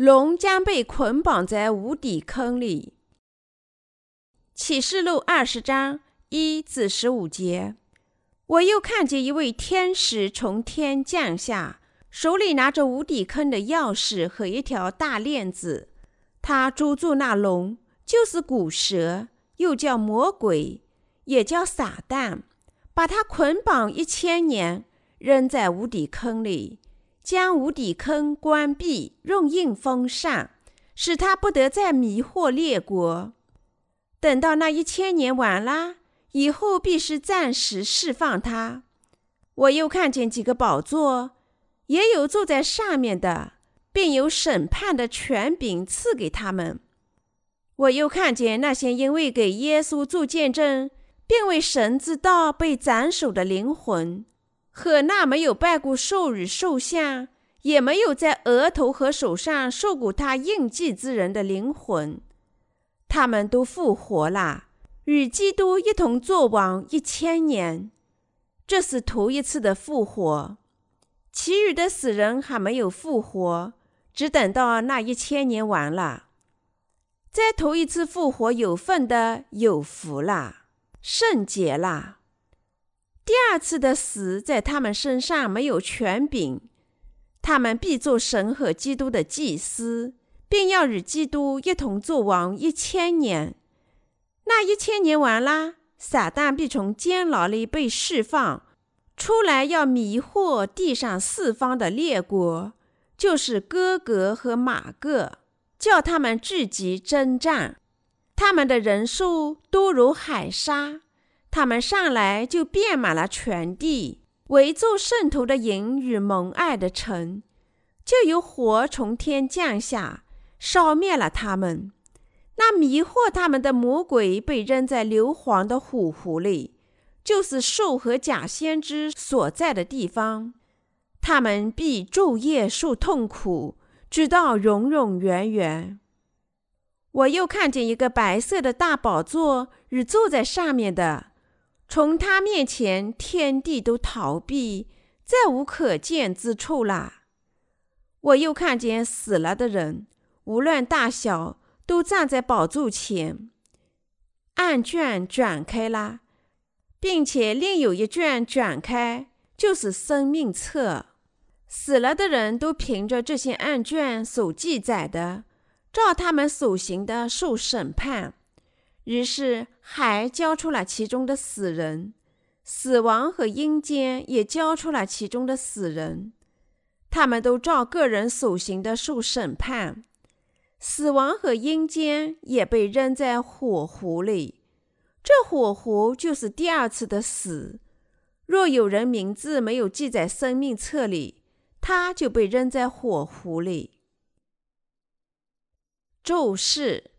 龙将被捆绑在无底坑里。启示录二十章一至十五节，我又看见一位天使从天降下，手里拿着无底坑的钥匙和一条大链子。他捉住那龙，就是古蛇，又叫魔鬼，也叫撒旦，把他捆绑一千年，扔在无底坑里。将无底坑关闭，用印封上，使他不得再迷惑列国。等到那一千年完了以后，必是暂时释放他。我又看见几个宝座，也有坐在上面的，并有审判的权柄赐给他们。我又看见那些因为给耶稣做见证，并为神之道被斩首的灵魂。和那没有拜过兽与兽像，也没有在额头和手上受过他印记之人的灵魂，他们都复活了，与基督一同作王一千年。这是头一次的复活，其余的死人还没有复活，只等到那一千年完了。在头一次复活有份的有福了，圣洁了。第二次的死在他们身上没有权柄，他们必做神和基督的祭司，并要与基督一同做王一千年。那一千年完啦，撒旦必从监牢里被释放出来，要迷惑地上四方的列国，就是哥格和马各，叫他们聚集征战，他们的人数多如海沙。他们上来就遍满了全地，围住圣徒的营与蒙爱的城，就有火从天降下，烧灭了他们。那迷惑他们的魔鬼被扔在硫磺的火湖里，就是兽和假先知所在的地方。他们必昼夜受痛苦，直到永永远远。我又看见一个白色的大宝座与坐在上面的。从他面前，天地都逃避，再无可见之处了。我又看见死了的人，无论大小，都站在宝座前。案卷转开了，并且另有一卷转开，就是生命册。死了的人都凭着这些案卷所记载的，照他们所行的受审判。于是，还交出了其中的死人，死亡和阴间也交出了其中的死人，他们都照个人所行的受审判。死亡和阴间也被扔在火湖里，这火湖就是第二次的死。若有人名字没有记在生命册里，他就被扔在火湖里。咒释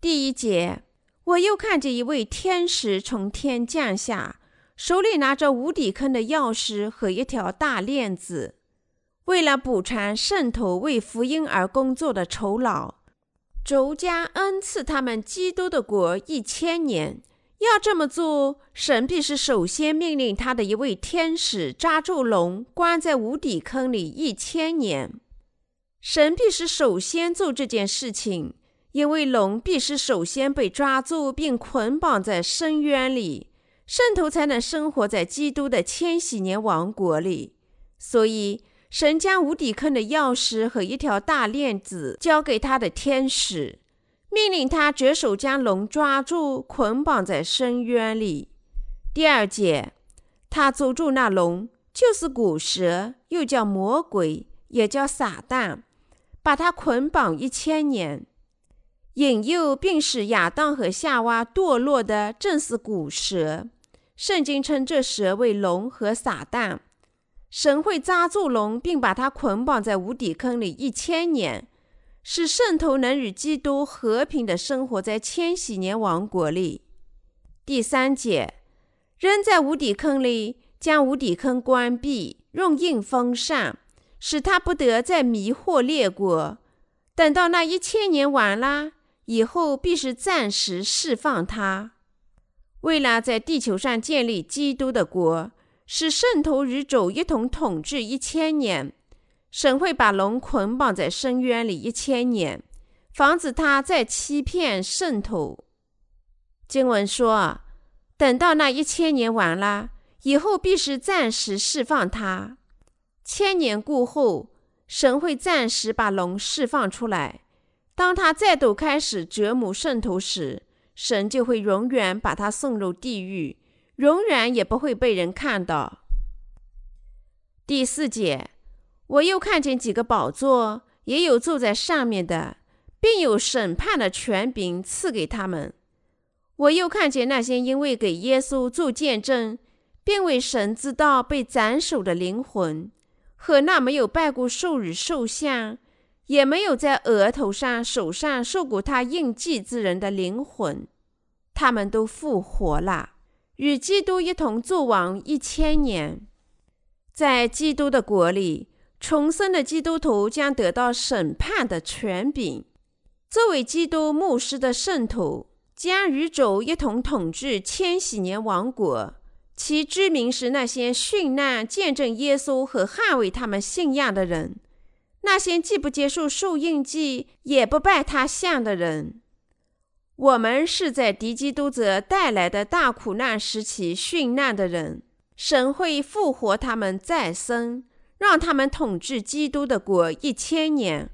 第一节。我又看见一位天使从天降下，手里拿着无底坑的钥匙和一条大链子，为了补偿圣徒为福音而工作的酬劳，主将恩赐他们基督的国一千年。要这么做，神必是首先命令他的一位天使抓住龙，关在无底坑里一千年。神必是首先做这件事情。因为龙必须首先被抓住并捆绑在深渊里，圣徒才能生活在基督的千禧年王国里。所以，神将无底坑的钥匙和一条大链子交给他的天使，命令他着手将龙抓住，捆绑在深渊里。第二节，他捉住那龙，就是古蛇，又叫魔鬼，也叫撒旦，把他捆绑一千年。引诱并使亚当和夏娃堕落的正是古蛇。圣经称这蛇为龙和撒旦。神会抓住龙，并把它捆绑在无底坑里一千年，使圣徒能与基督和平的生活在千禧年王国里。第三节，扔在无底坑里，将无底坑关闭，用印封上，使他不得再迷惑列国。等到那一千年完了。以后必是暂时释放他，为了在地球上建立基督的国，使圣徒与主一同统治一千年。神会把龙捆绑在深渊里一千年，防止他再欺骗圣徒。经文说，等到那一千年完了以后，必是暂时释放他。千年过后，神会暂时把龙释放出来。当他再度开始折磨圣徒时，神就会永远把他送入地狱，永远也不会被人看到。第四节，我又看见几个宝座，也有坐在上面的，并有审判的权柄赐给他们。我又看见那些因为给耶稣做见证，并为神之道被斩首的灵魂，和那没有拜过兽与兽像，也没有在额头上、手上受过他印记之人的灵魂，他们都复活了，与基督一同作王一千年。在基督的国里，重生的基督徒将得到审判的权柄。作为基督牧师的圣徒。将与主一同统治千禧年王国，其知名是那些殉难见证耶稣和捍卫他们信仰的人，那些既不接受受印记也不拜他像的人。我们是在敌基督者带来的大苦难时期殉难的人，神会复活他们再生，让他们统治基督的国一千年。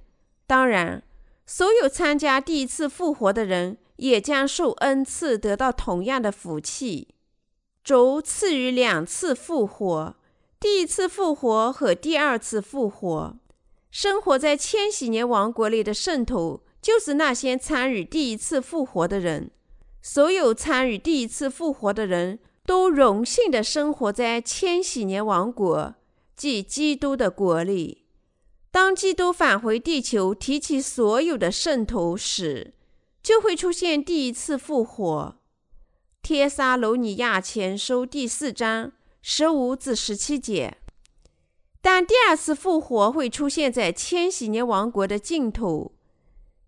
当然，所有参加第一次复活的人。也将受恩赐，得到同样的福气。主赐予两次复活，第一次复活和第二次复活。生活在千禧年王国里的圣徒，就是那些参与第一次复活的人。所有参与第一次复活的人都荣幸地生活在千禧年王国，即基督的国里。当基督返回地球，提起所有的圣徒时，就会出现第一次复活，《帖撒罗尼亚前书》第四章十五至十七节。但第二次复活会出现在千禧年王国的尽头，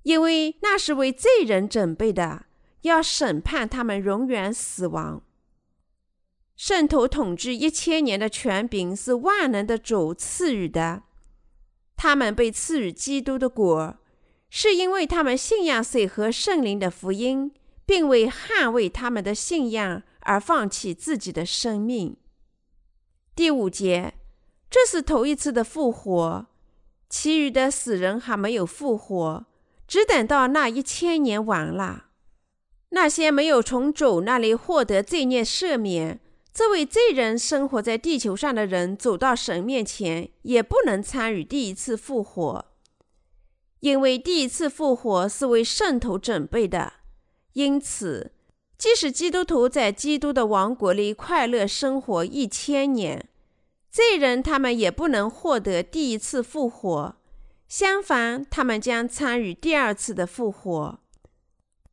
因为那是为罪人准备的，要审判他们永远死亡。圣徒统治一千年的权柄是万能的主赐予的，他们被赐予基督的果。是因为他们信仰水和圣灵的福音，并为捍卫他们的信仰而放弃自己的生命。第五节，这是头一次的复活，其余的死人还没有复活，只等到那一千年完了。那些没有从主那里获得罪孽赦免、这位罪人生活在地球上的人，走到神面前，也不能参与第一次复活。因为第一次复活是为圣徒准备的，因此，即使基督徒在基督的王国里快乐生活一千年，罪人他们也不能获得第一次复活。相反，他们将参与第二次的复活。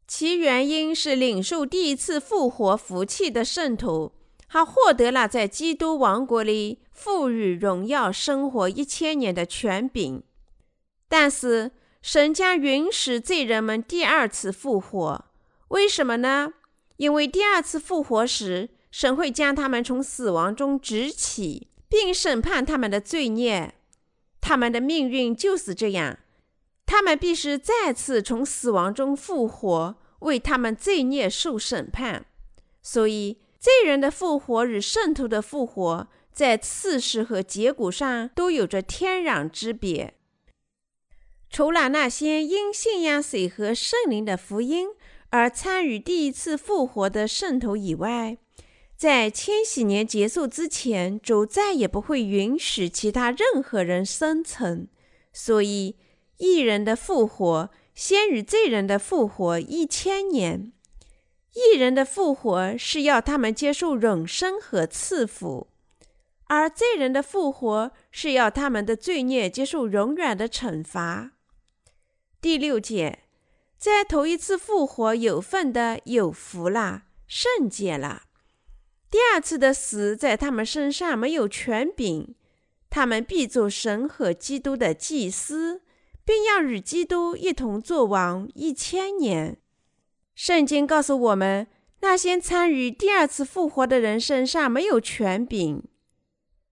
其原因是领受第一次复活福气的圣徒，他获得了在基督王国里富裕荣耀生活一千年的权柄。但是，神将允许罪人们第二次复活，为什么呢？因为第二次复活时，神会将他们从死亡中直起，并审判他们的罪孽。他们的命运就是这样，他们必须再次从死亡中复活，为他们罪孽受审判。所以，罪人的复活与圣徒的复活，在次序和结果上都有着天壤之别。除了那些因信仰水和圣灵的福音而参与第一次复活的圣徒以外，在千禧年结束之前，主再也不会允许其他任何人生存。所以，异人的复活先于罪人的复活一千年。异人的复活是要他们接受永生和赐福，而罪人的复活是要他们的罪孽接受永远的惩罚。第六节，在头一次复活有份的有福了，圣洁了。第二次的死在他们身上没有权柄，他们必做神和基督的祭司，并要与基督一同作王一千年。圣经告诉我们，那些参与第二次复活的人身上没有权柄，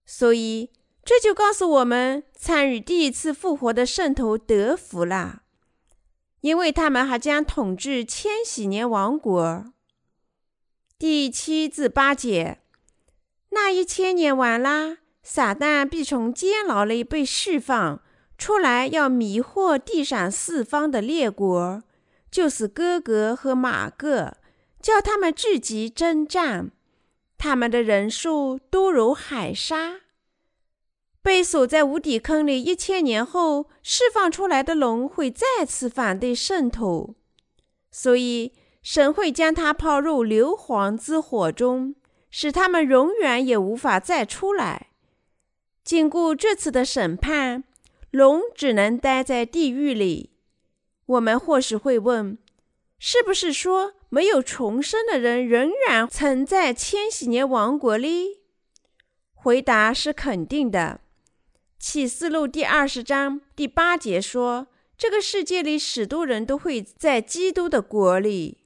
所以这就告诉我们，参与第一次复活的圣徒得福了，因为他们还将统治千禧年王国。第七至八节，那一千年完啦，撒旦必从监牢里被释放出来，要迷惑地上四方的列国，就是哥哥和马各，叫他们聚集征战，他们的人数多如海沙。被锁在无底坑里一千年后释放出来的龙会再次反对圣徒，所以神会将他抛入硫磺之火中，使他们永远也无法再出来。经过这次的审判，龙只能待在地狱里。我们或许会问：是不是说没有重生的人仍然存在千禧年王国里？回答是肯定的。启示录第二十章第八节说：“这个世界里许多人都会在基督的国里。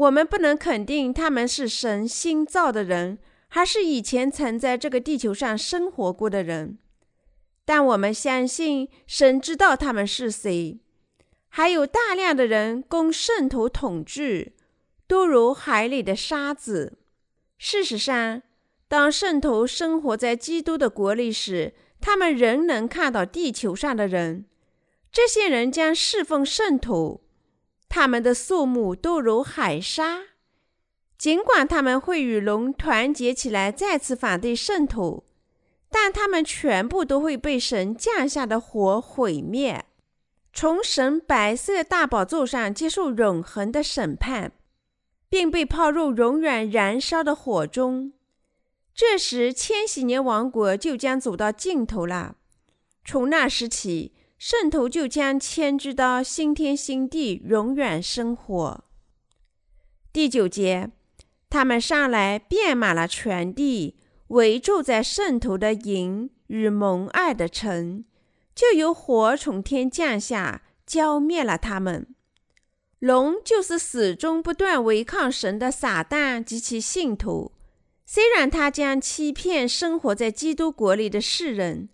我们不能肯定他们是神新造的人，还是以前曾在这个地球上生活过的人。但我们相信神知道他们是谁。还有大量的人供圣徒统治，都如海里的沙子。事实上。”当圣徒生活在基督的国里时，他们仍能看到地球上的人。这些人将侍奉圣徒，他们的数目都如海沙。尽管他们会与龙团结起来再次反对圣徒，但他们全部都会被神降下的火毁灭，从神白色大宝座上接受永恒的审判，并被抛入永远燃烧的火中。这时，千禧年王国就将走到尽头了。从那时起，圣徒就将迁居到新天新地，永远生活。第九节，他们上来遍满了全地，围住在圣徒的营与蒙爱的城，就有火从天降下，浇灭了他们。龙就是始终不断违抗神的撒旦及其信徒。虽然他将欺骗生活在基督国里的世人，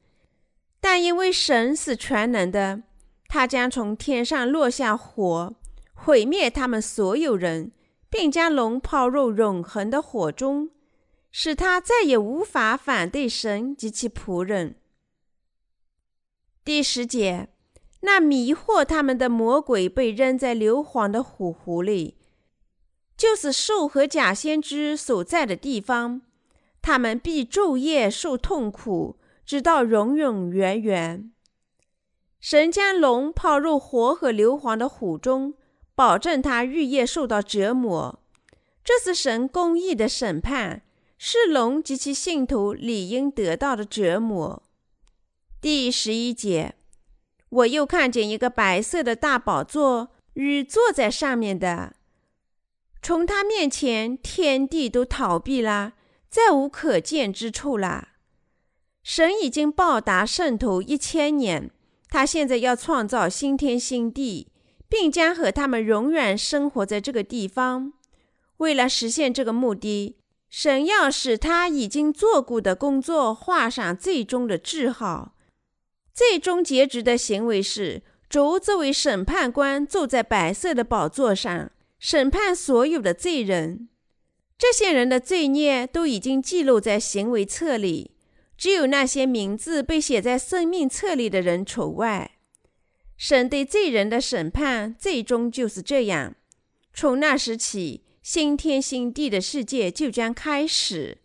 但因为神是全能的，他将从天上落下火，毁灭他们所有人，并将龙抛入永恒的火中，使他再也无法反对神及其仆人。第十节，那迷惑他们的魔鬼被扔在硫磺的火湖里。就是兽和假先知所在的地方，他们必昼夜受痛苦，直到永永远远。神将龙抛入火和硫磺的火中，保证他日夜受到折磨。这是神公义的审判，是龙及其信徒理应得到的折磨。第十一节，我又看见一个白色的大宝座与坐在上面的。从他面前，天地都逃避了，再无可见之处了。神已经报答圣徒一千年，他现在要创造新天新地，并将和他们永远生活在这个地方。为了实现这个目的，神要使他已经做过的工作画上最终的句号。最终结局的行为是，主作为审判官坐在白色的宝座上。审判所有的罪人，这些人的罪孽都已经记录在行为册里，只有那些名字被写在生命册里的人除外。神对罪人的审判最终就是这样。从那时起，新天新地的世界就将开始。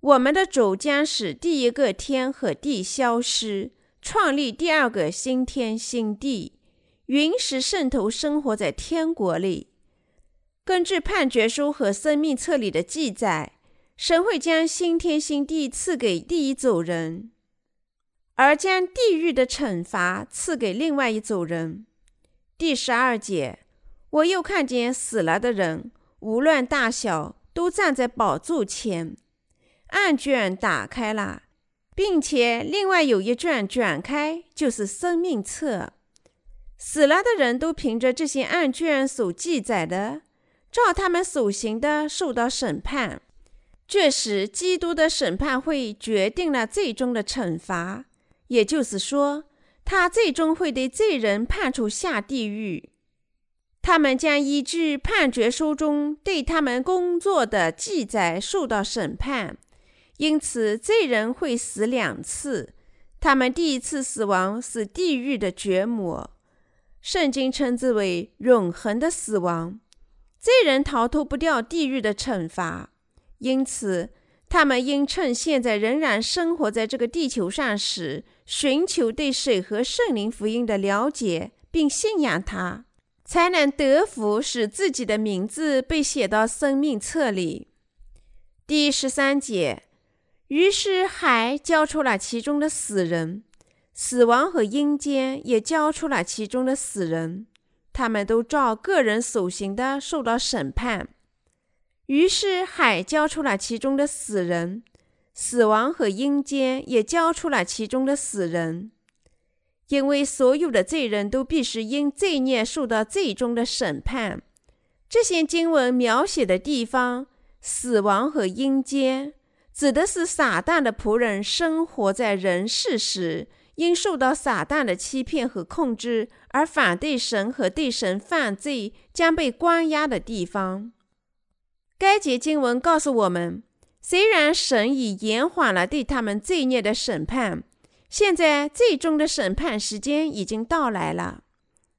我们的主将使第一个天和地消失，创立第二个新天新地，允使圣徒生活在天国里。根据判决书和生命册里的记载，神会将新天新地赐给第一组人，而将地狱的惩罚赐给另外一组人。第十二节，我又看见死了的人，无论大小，都站在宝座前，案卷打开了，并且另外有一卷卷开，就是生命册。死了的人都凭着这些案卷所记载的。照他们所行的受到审判，这时基督的审判会决定了最终的惩罚，也就是说，他最终会对罪人判处下地狱。他们将依据判决书中对他们工作的记载受到审判，因此罪人会死两次。他们第一次死亡是地狱的掘磨，圣经称之为永恒的死亡。罪人逃脱不掉地狱的惩罚，因此他们应趁现在仍然生活在这个地球上时，寻求对水和圣灵福音的了解，并信仰它。才能得福，使自己的名字被写到生命册里。第十三节，于是海交出了其中的死人，死亡和阴间也交出了其中的死人，他们都照个人所行的受到审判。于是海交出了其中的死人，死亡和阴间也交出了其中的死人。因为所有的罪人都必须因罪孽受到最终的审判。这些经文描写的地方，死亡和阴间，指的是撒旦的仆人生活在人世时，因受到撒旦的欺骗和控制而反对神和对神犯罪，将被关押的地方。该节经文告诉我们，虽然神已延缓了对他们罪孽的审判。现在最终的审判时间已经到来了，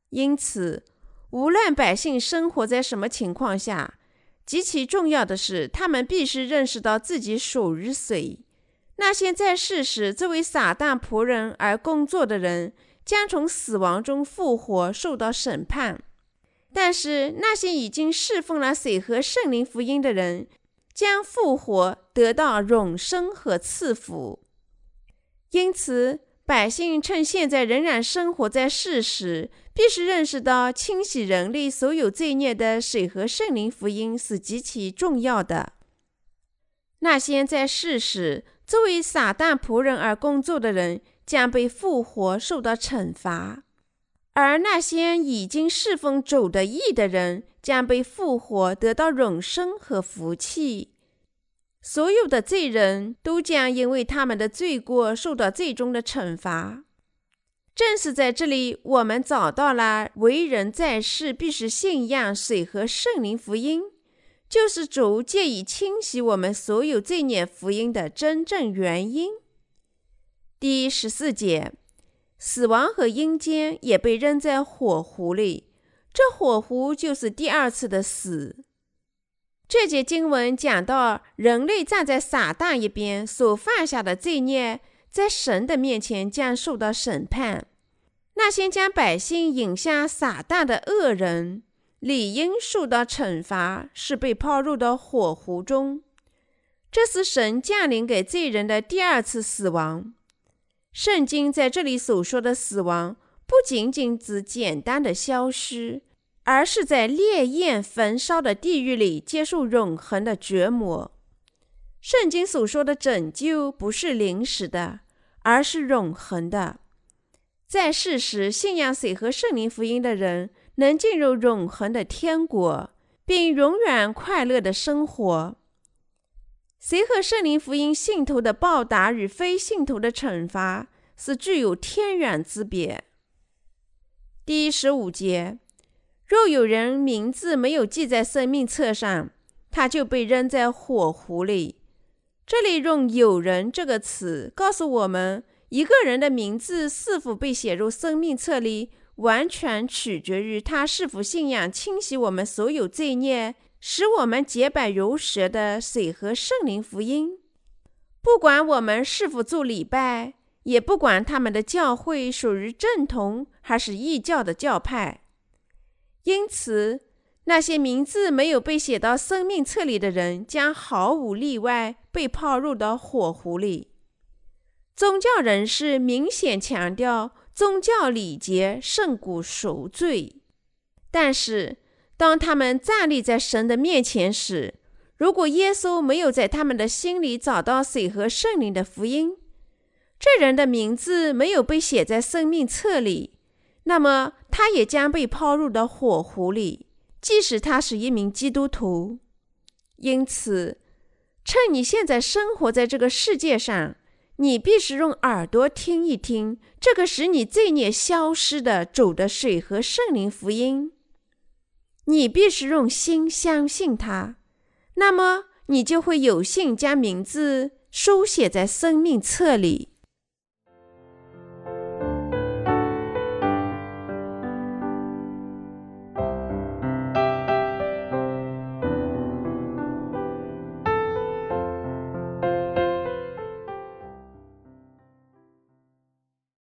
因此，无论百姓生活在什么情况下，极其重要的是，他们必须认识到自己属于谁。那些在世时作为撒旦仆人而工作的人，将从死亡中复活，受到审判；但是，那些已经侍奉了水和圣灵福音的人，将复活，得到永生和赐福。因此，百姓趁现在仍然生活在世时，必须认识到清洗人类所有罪孽的水和圣灵福音是极其重要的。那些在世时作为撒旦仆人而工作的人，将被复活，受到惩罚；而那些已经侍奉主的义的人，将被复活，得到永生和福气。所有的罪人都将因为他们的罪过受到最终的惩罚。正是在这里，我们找到了为人在世必须信仰水和圣灵福音，就是主借以清洗我们所有罪孽福音的真正原因。第十四节，死亡和阴间也被扔在火湖里，这火湖就是第二次的死。这节经文讲到，人类站在撒旦一边所犯下的罪孽，在神的面前将受到审判。那些将百姓引向撒旦的恶人，理应受到惩罚，是被抛入到火湖中。这是神降临给罪人的第二次死亡。圣经在这里所说的死亡，不仅仅指简单的消失。而是在烈焰焚烧的地狱里接受永恒的折磨。圣经所说的拯救不是临时的，而是永恒的。在世时信仰水和圣灵福音的人，能进入永恒的天国，并永远快乐的生活。谁和圣灵福音信徒的报答与非信徒的惩罚，是具有天壤之别。第十五节。若有人名字没有记在生命册上，他就被扔在火湖里。这里用“有人”这个词告诉我们，一个人的名字是否被写入生命册里，完全取决于他是否信仰清洗我们所有罪孽、使我们洁白如蛇的水和圣灵福音。不管我们是否做礼拜，也不管他们的教会属于正统还是异教的教派。因此，那些名字没有被写到生命册里的人，将毫无例外被抛入到火湖里。宗教人士明显强调宗教礼节胜过赎罪，但是当他们站立在神的面前时，如果耶稣没有在他们的心里找到水和圣灵的福音，这人的名字没有被写在生命册里。那么，他也将被抛入到火湖里，即使他是一名基督徒。因此，趁你现在生活在这个世界上，你必须用耳朵听一听这个使你罪孽消失的主的水和圣灵福音。你必须用心相信他，那么你就会有幸将名字书写在生命册里。